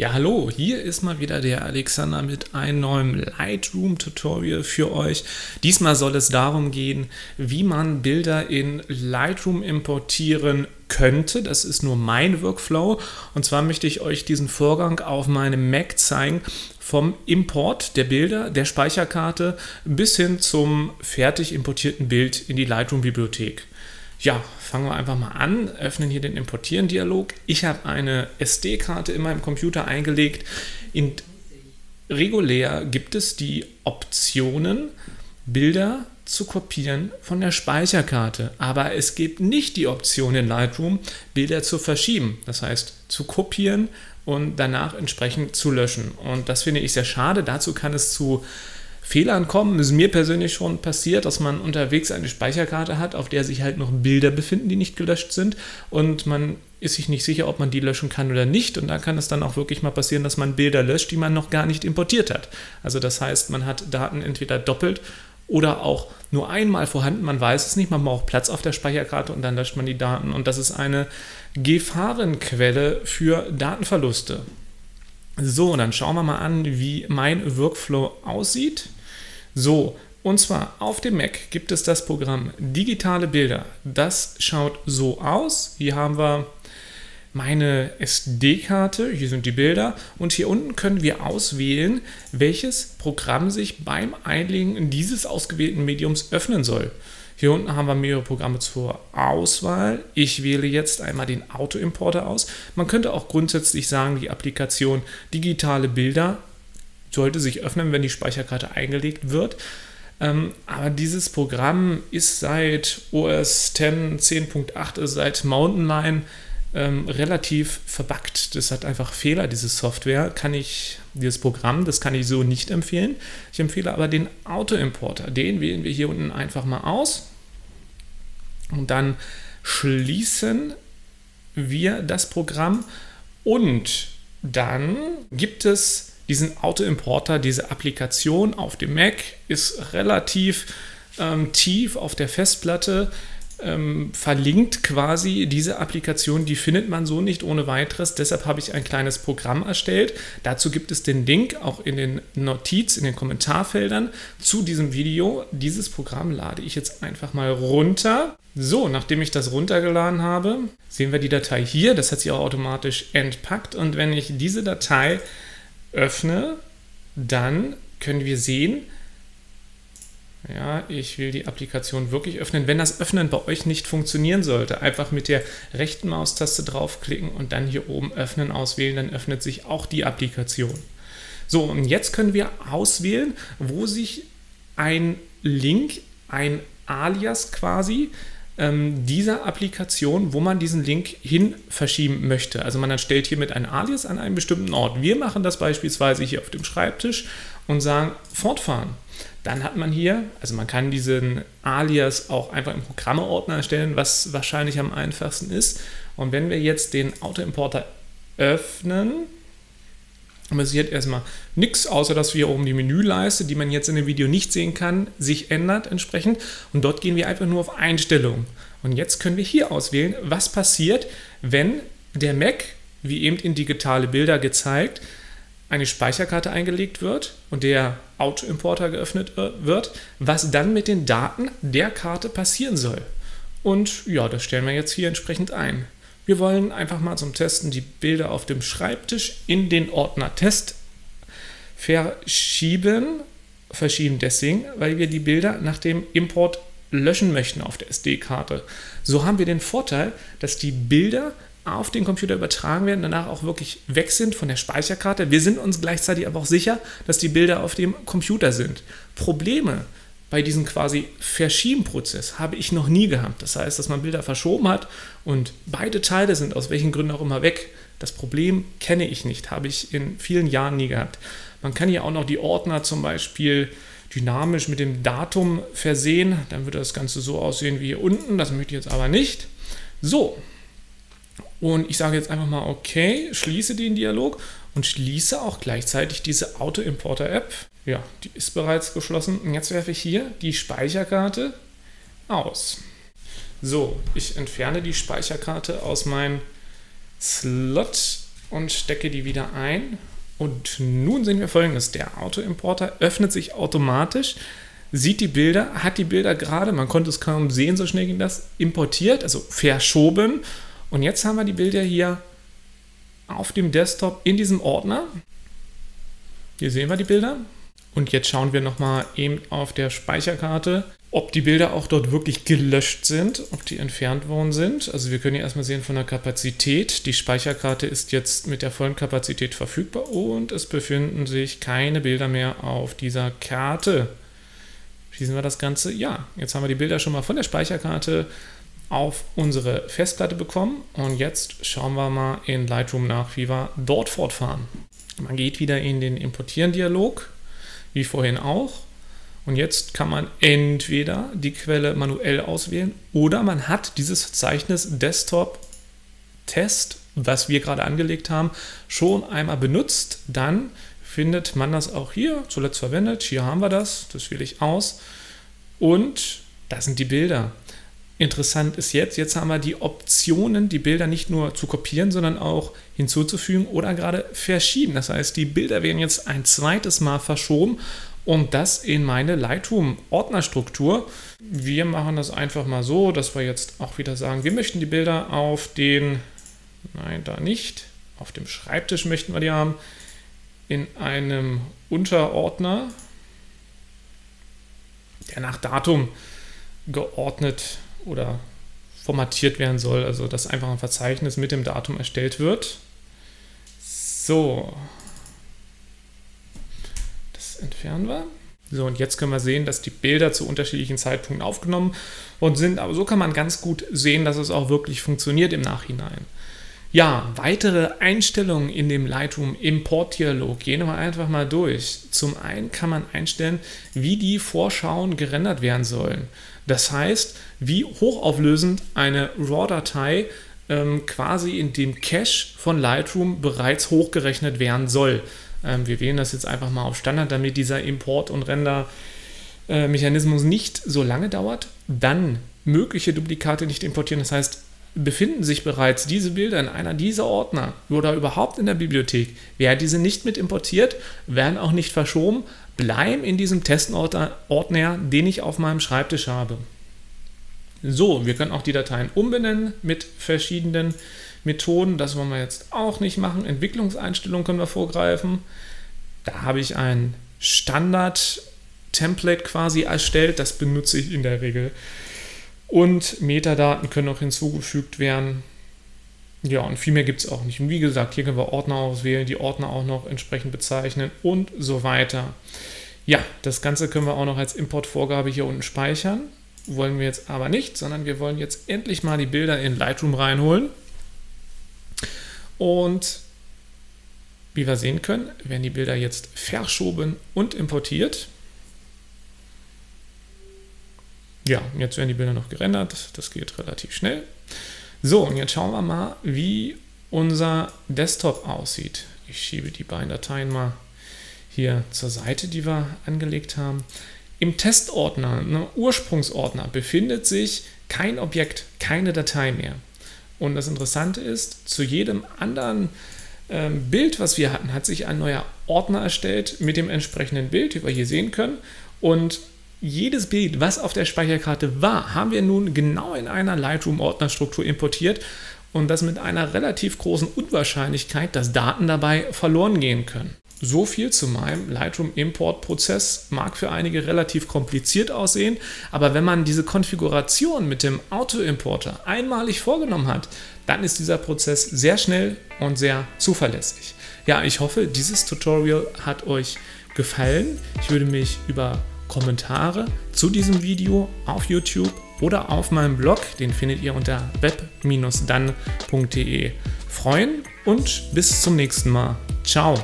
Ja, hallo, hier ist mal wieder der Alexander mit einem neuen Lightroom-Tutorial für euch. Diesmal soll es darum gehen, wie man Bilder in Lightroom importieren könnte. Das ist nur mein Workflow. Und zwar möchte ich euch diesen Vorgang auf meinem Mac zeigen, vom Import der Bilder, der Speicherkarte bis hin zum fertig importierten Bild in die Lightroom-Bibliothek. Ja, fangen wir einfach mal an, öffnen hier den Importieren-Dialog. Ich habe eine SD-Karte in meinem Computer eingelegt. In regulär gibt es die Optionen, Bilder zu kopieren von der Speicherkarte. Aber es gibt nicht die Option in Lightroom, Bilder zu verschieben. Das heißt, zu kopieren und danach entsprechend zu löschen. Und das finde ich sehr schade. Dazu kann es zu Fehlern kommen. Es ist mir persönlich schon passiert, dass man unterwegs eine Speicherkarte hat, auf der sich halt noch Bilder befinden, die nicht gelöscht sind. Und man ist sich nicht sicher, ob man die löschen kann oder nicht. Und da kann es dann auch wirklich mal passieren, dass man Bilder löscht, die man noch gar nicht importiert hat. Also das heißt, man hat Daten entweder doppelt oder auch nur einmal vorhanden, man weiß es nicht, man braucht Platz auf der Speicherkarte und dann löscht man die Daten. Und das ist eine Gefahrenquelle für Datenverluste. So, dann schauen wir mal an, wie mein Workflow aussieht. So, und zwar auf dem Mac gibt es das Programm Digitale Bilder. Das schaut so aus. Hier haben wir meine SD-Karte, hier sind die Bilder und hier unten können wir auswählen, welches Programm sich beim Einlegen dieses ausgewählten Mediums öffnen soll. Hier unten haben wir mehrere Programme zur Auswahl. Ich wähle jetzt einmal den Autoimporter aus. Man könnte auch grundsätzlich sagen, die Applikation digitale Bilder sollte sich öffnen, wenn die Speicherkarte eingelegt wird. Ähm, aber dieses Programm ist seit OS 10 10.8, seit Mountain Lion ähm, relativ verbuggt. Das hat einfach Fehler, diese Software. Kann ich, dieses Programm, das kann ich so nicht empfehlen. Ich empfehle aber den Autoimporter. Den wählen wir hier unten einfach mal aus. Und dann schließen wir das Programm und dann gibt es diesen Autoimporter, diese Applikation auf dem Mac ist relativ ähm, tief auf der Festplatte ähm, verlinkt quasi diese Applikation, die findet man so nicht ohne weiteres. Deshalb habe ich ein kleines Programm erstellt. Dazu gibt es den Link auch in den Notiz, in den Kommentarfeldern zu diesem Video. Dieses Programm lade ich jetzt einfach mal runter. So, nachdem ich das runtergeladen habe, sehen wir die Datei hier. Das hat sich auch automatisch entpackt. Und wenn ich diese Datei öffne, dann können wir sehen, ja, ich will die Applikation wirklich öffnen. Wenn das Öffnen bei euch nicht funktionieren sollte, einfach mit der rechten Maustaste draufklicken und dann hier oben Öffnen auswählen, dann öffnet sich auch die Applikation. So, und jetzt können wir auswählen, wo sich ein Link, ein Alias quasi, ähm, dieser Applikation, wo man diesen Link hin verschieben möchte. Also man erstellt hiermit ein Alias an einem bestimmten Ort. Wir machen das beispielsweise hier auf dem Schreibtisch und sagen fortfahren. Dann hat man hier, also man kann diesen Alias auch einfach im Programmeordner erstellen, was wahrscheinlich am einfachsten ist. Und wenn wir jetzt den Autoimporter öffnen, passiert erstmal nichts, außer dass wir oben die Menüleiste, die man jetzt in dem Video nicht sehen kann, sich ändert entsprechend. Und dort gehen wir einfach nur auf Einstellungen. Und jetzt können wir hier auswählen, was passiert, wenn der Mac, wie eben in digitale Bilder gezeigt, eine Speicherkarte eingelegt wird und der Autoimporter geöffnet wird, was dann mit den Daten der Karte passieren soll. Und ja, das stellen wir jetzt hier entsprechend ein. Wir wollen einfach mal zum Testen die Bilder auf dem Schreibtisch in den Ordner Test verschieben. Verschieben deswegen, weil wir die Bilder nach dem Import löschen möchten auf der SD-Karte. So haben wir den Vorteil, dass die Bilder auf den Computer übertragen werden, danach auch wirklich weg sind von der Speicherkarte. Wir sind uns gleichzeitig aber auch sicher, dass die Bilder auf dem Computer sind. Probleme bei diesem quasi Verschiebenprozess habe ich noch nie gehabt. Das heißt, dass man Bilder verschoben hat und beide Teile sind aus welchen Gründen auch immer weg. Das Problem kenne ich nicht, habe ich in vielen Jahren nie gehabt. Man kann hier auch noch die Ordner zum Beispiel dynamisch mit dem Datum versehen. Dann würde das Ganze so aussehen wie hier unten. Das möchte ich jetzt aber nicht. So. Und ich sage jetzt einfach mal, okay, schließe den Dialog und schließe auch gleichzeitig diese Auto-Importer-App. Ja, die ist bereits geschlossen. Und jetzt werfe ich hier die Speicherkarte aus. So, ich entferne die Speicherkarte aus meinem Slot und stecke die wieder ein. Und nun sehen wir folgendes: Der Autoimporter öffnet sich automatisch, sieht die Bilder, hat die Bilder gerade, man konnte es kaum sehen, so schnell ging das, importiert, also verschoben. Und jetzt haben wir die Bilder hier auf dem Desktop in diesem Ordner. Hier sehen wir die Bilder. Und jetzt schauen wir nochmal eben auf der Speicherkarte, ob die Bilder auch dort wirklich gelöscht sind, ob die entfernt worden sind. Also wir können hier erstmal sehen von der Kapazität. Die Speicherkarte ist jetzt mit der vollen Kapazität verfügbar und es befinden sich keine Bilder mehr auf dieser Karte. Schließen wir das Ganze? Ja, jetzt haben wir die Bilder schon mal von der Speicherkarte auf unsere Festplatte bekommen und jetzt schauen wir mal in Lightroom nach, wie wir dort fortfahren. Man geht wieder in den Importieren-Dialog wie vorhin auch. Und jetzt kann man entweder die Quelle manuell auswählen oder man hat dieses Verzeichnis Desktop Test, was wir gerade angelegt haben, schon einmal benutzt. Dann findet man das auch hier, zuletzt verwendet. Hier haben wir das, das wähle ich aus. Und das sind die Bilder. Interessant ist jetzt, jetzt haben wir die Optionen, die Bilder nicht nur zu kopieren, sondern auch hinzuzufügen oder gerade verschieben. Das heißt, die Bilder werden jetzt ein zweites Mal verschoben und das in meine Lightroom-Ordnerstruktur. Wir machen das einfach mal so, dass wir jetzt auch wieder sagen, wir möchten die Bilder auf den, nein, da nicht, auf dem Schreibtisch möchten wir die haben, in einem Unterordner, der nach Datum geordnet oder formatiert werden soll, also dass einfach ein Verzeichnis mit dem Datum erstellt wird. So, das entfernen wir. So, und jetzt können wir sehen, dass die Bilder zu unterschiedlichen Zeitpunkten aufgenommen worden sind. Aber so kann man ganz gut sehen, dass es auch wirklich funktioniert im Nachhinein. Ja, weitere Einstellungen in dem Lightroom Import Dialog gehen wir einfach mal durch. Zum einen kann man einstellen, wie die Vorschauen gerendert werden sollen. Das heißt, wie hochauflösend eine RAW-Datei ähm, quasi in dem Cache von Lightroom bereits hochgerechnet werden soll. Ähm, wir wählen das jetzt einfach mal auf Standard, damit dieser Import- und Render-Mechanismus nicht so lange dauert. Dann mögliche Duplikate nicht importieren. Das heißt, befinden sich bereits diese Bilder in einer dieser Ordner oder überhaupt in der Bibliothek, werden diese nicht mit importiert, werden auch nicht verschoben, bleiben in diesem Testordner, den ich auf meinem Schreibtisch habe. So, wir können auch die Dateien umbenennen mit verschiedenen Methoden. Das wollen wir jetzt auch nicht machen. Entwicklungseinstellungen können wir vorgreifen. Da habe ich ein Standard-Template quasi erstellt. Das benutze ich in der Regel und Metadaten können auch hinzugefügt werden. Ja, und viel mehr gibt es auch nicht. Und wie gesagt, hier können wir Ordner auswählen, die Ordner auch noch entsprechend bezeichnen und so weiter. Ja, das Ganze können wir auch noch als Importvorgabe hier unten speichern. Wollen wir jetzt aber nicht, sondern wir wollen jetzt endlich mal die Bilder in Lightroom reinholen. Und wie wir sehen können, werden die Bilder jetzt verschoben und importiert. Ja, jetzt werden die Bilder noch gerendert. Das geht relativ schnell. So, und jetzt schauen wir mal, wie unser Desktop aussieht. Ich schiebe die beiden Dateien mal hier zur Seite, die wir angelegt haben. Im Testordner, ne, Ursprungsordner, befindet sich kein Objekt, keine Datei mehr. Und das Interessante ist, zu jedem anderen ähm, Bild, was wir hatten, hat sich ein neuer Ordner erstellt mit dem entsprechenden Bild, wie wir hier sehen können. Und jedes Bild, was auf der Speicherkarte war, haben wir nun genau in einer Lightroom-Ordnerstruktur importiert und das mit einer relativ großen Unwahrscheinlichkeit, dass Daten dabei verloren gehen können. So viel zu meinem Lightroom-Import-Prozess. Mag für einige relativ kompliziert aussehen, aber wenn man diese Konfiguration mit dem Auto-Importer einmalig vorgenommen hat, dann ist dieser Prozess sehr schnell und sehr zuverlässig. Ja, ich hoffe, dieses Tutorial hat euch gefallen. Ich würde mich über Kommentare zu diesem Video auf YouTube oder auf meinem Blog, den findet ihr unter web-dann.de freuen und bis zum nächsten Mal. Ciao!